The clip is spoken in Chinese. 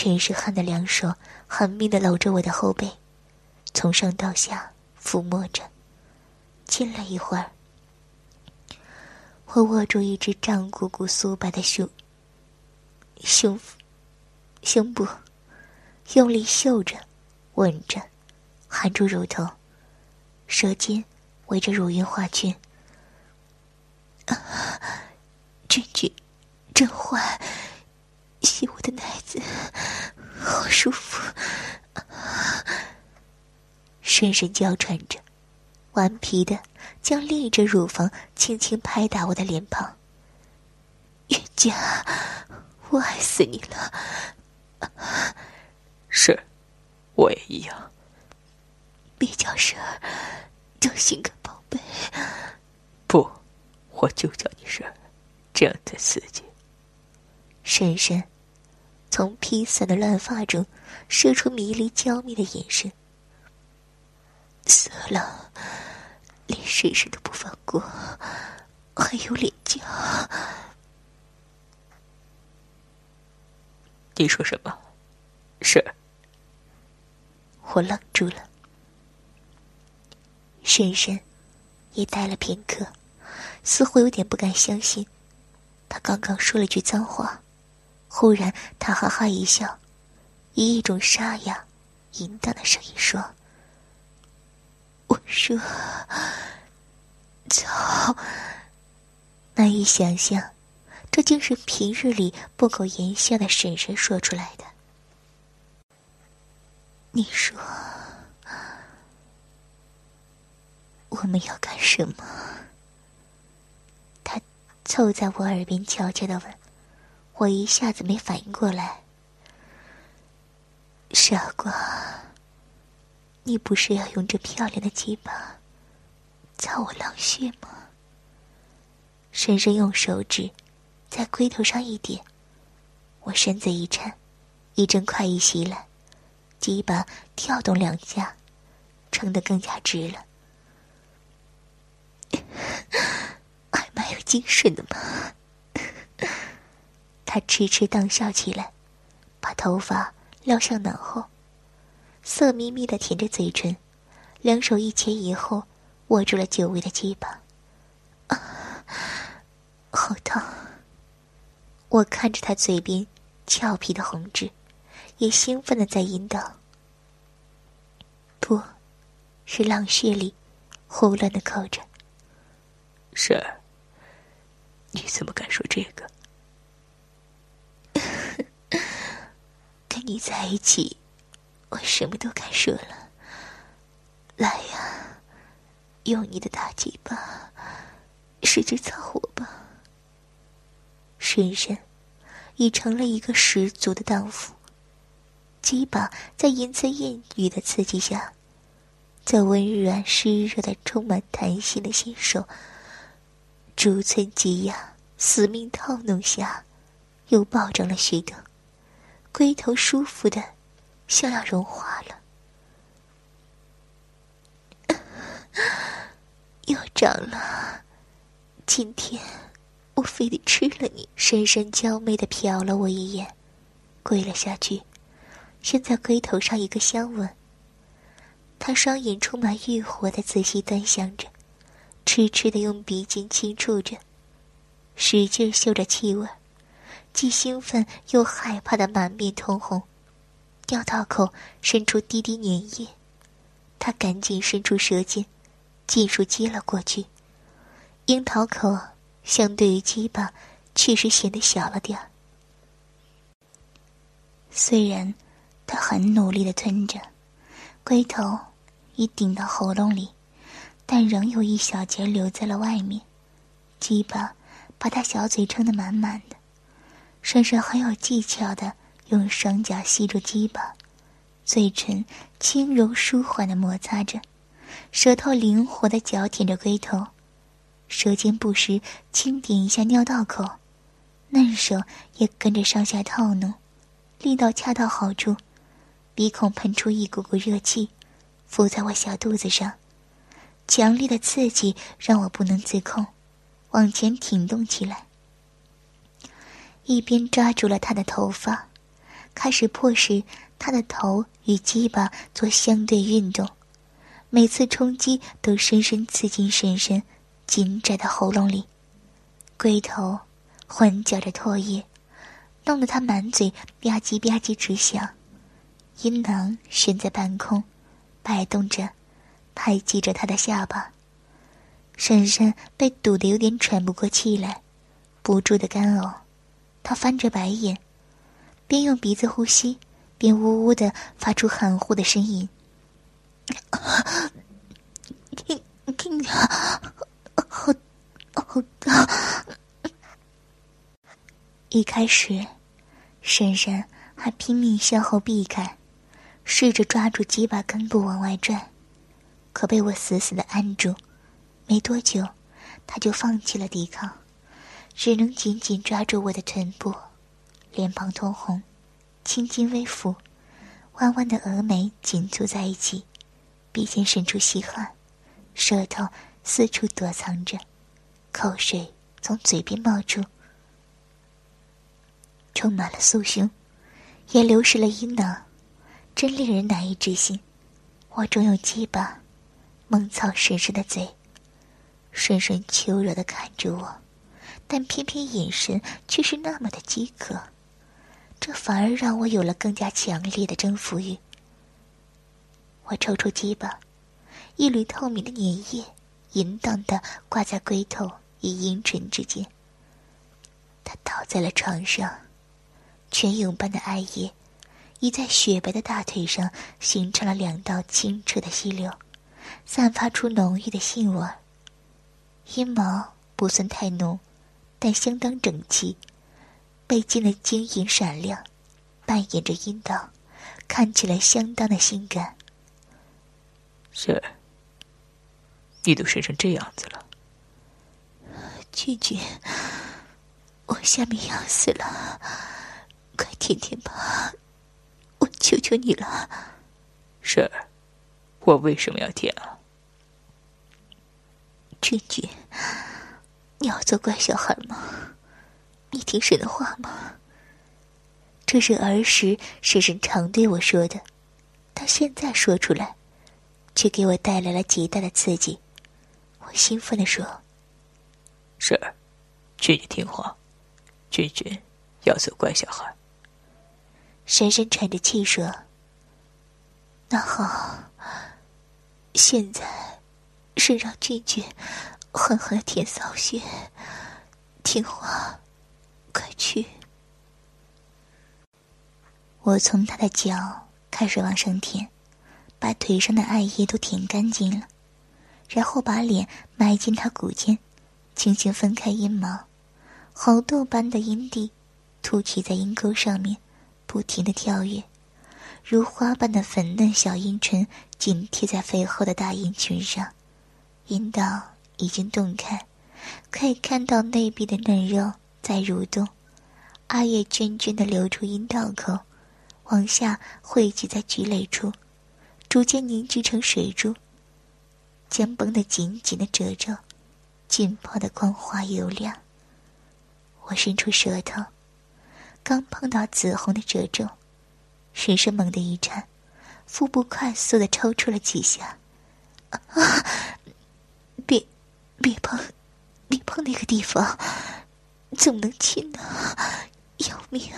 全是汗的两手狠命的搂着我的后背，从上到下抚摸着。亲了一会儿，我握住一只胀鼓鼓、酥白的胸、胸、胸部，用力嗅着、吻着，含住乳头，舌尖围着乳晕画圈。啊，君君，真坏！吸我的奶子，好舒服。深深娇喘着，顽皮的将另一只乳房轻轻拍打我的脸庞。月佳，我爱死你了。是，我也一样。别叫婶儿，叫心肝宝贝。不，我就叫你婶儿。这样才刺激。深深从披散的乱发中射出迷离娇媚的眼神。色狼，连婶婶都不放过，还有脸叫？你说什么？是？我愣住了。婶婶也呆了片刻，似乎有点不敢相信。他刚刚说了句脏话，忽然他哈哈一笑，以一种沙哑、淫荡的声音说：“我说，操！”难以想象，这竟是平日里不苟言笑的婶婶说出来的。你说，我们要干什么？他凑在我耳边悄悄的问，我一下子没反应过来。傻瓜，你不是要用这漂亮的鸡巴操我狼穴吗？深深用手指在龟头上一点，我身子一颤，一阵快意袭来，鸡巴跳动两下，撑得更加直了。还蛮有精神的嘛！他痴痴荡笑起来，把头发撩向脑后，色眯眯的舔着嘴唇，两手一前一后握住了久违的鸡巴。啊，好痛！我看着他嘴边俏皮的红痣，也兴奋的在引导。不，是浪穴里胡乱的扣着。是。你怎么敢说这个？跟你在一起，我什么都敢说了。来呀，用你的大鸡巴，使劲操我吧。深深已成了一个十足的荡妇，鸡巴在淫词艳语的刺激下，在温软湿热的、充满弹性的新手。逐寸挤压，死命套弄下，又暴涨了许多，龟头舒服的，像要融化了。又长了，今天我非得吃了你！深深娇媚的瞟了我一眼，跪了下去，先在龟头上一个香吻。他双眼充满欲火的仔细端详着。痴痴的用鼻尖轻触着，使劲嗅着气味，既兴奋又害怕的满面通红，尿道口渗出滴滴粘液，他赶紧伸出舌尖，尽数接了过去。樱桃口相对于鸡巴，确实显得小了点儿。虽然他很努力的吞着，龟头已顶到喉咙里。但仍有一小截留在了外面，鸡巴把他小嘴撑得满满的，深深很有技巧的用双脚吸住鸡巴，嘴唇轻柔舒缓的摩擦着，舌头灵活的嚼舔着龟头，舌尖不时轻点一下尿道口，嫩手也跟着上下套弄，力道恰到好处，鼻孔喷出一股股热气，附在我小肚子上。强烈的刺激让我不能自控，往前挺动起来，一边抓住了他的头发，开始迫使他的头与鸡巴做相对运动，每次冲击都深深刺进婶婶紧窄的喉咙里，龟头混搅着唾液，弄得他满嘴吧唧吧唧直响，阴囊悬在半空，摆动着，拍击着他的下巴。婶婶被堵得有点喘不过气来，不住的干呕，他翻着白眼。边用鼻子呼吸，边呜呜的发出含糊的声音。听听着，好好大。一开始，婶婶还拼命向后避开，试着抓住鸡巴根部往外拽，可被我死死的按住。没多久，他就放弃了抵抗，只能紧紧抓住我的臀部。脸庞通红，青筋微浮，弯弯的峨眉紧蹙在一起，鼻尖渗出细汗，舌头四处躲藏着，口水从嘴边冒出，充满了酥胸，也流失了阴囊，真令人难以置信。我正用鸡巴猛操婶婶的嘴，婶婶求饶的看着我，但偏偏眼神却是那么的饥渴。这反而让我有了更加强烈的征服欲。我抽出鸡巴，一缕透明的粘液淫荡的挂在龟头与阴唇之间。他倒在了床上，泉涌般的爱液已在雪白的大腿上形成了两道清澈的溪流，散发出浓郁的性味。阴毛不算太浓，但相当整齐。被浸的晶莹闪亮，扮演着阴道，看起来相当的性感。雪儿，你都睡成这样子了，俊俊，我下面要死了，快舔舔吧，我求求你了。是，我为什么要舔啊？拒绝，你要做乖小孩吗？你听谁的话吗？这是儿时婶婶常对我说的，但现在说出来，却给我带来了极大的刺激。我兴奋地说：“婶儿，君君听话，君君要做乖小孩。”婶婶喘着气说：“那好，现在是让君君狠狠舔扫穴，听话。”快去！我从他的脚开始往上舔，把腿上的艾叶都舔干净了，然后把脸埋进他骨间，轻轻分开阴毛，红豆般的阴蒂凸起在阴沟上面，不停的跳跃，如花般的粉嫩小阴唇紧贴在肥厚的大阴唇上，阴道已经洞开，可以看到内壁的嫩肉。在蠕动，阿叶涓涓的流出阴道口，往下汇集在菊蕾处，逐渐凝聚成水珠，将绷得紧紧的褶皱浸泡的光滑油亮。我伸出舌头，刚碰到紫红的褶皱，身身猛地一颤，腹部快速的抽搐了几下。啊！别，碰，别碰那个地方。怎么能亲呢？要命！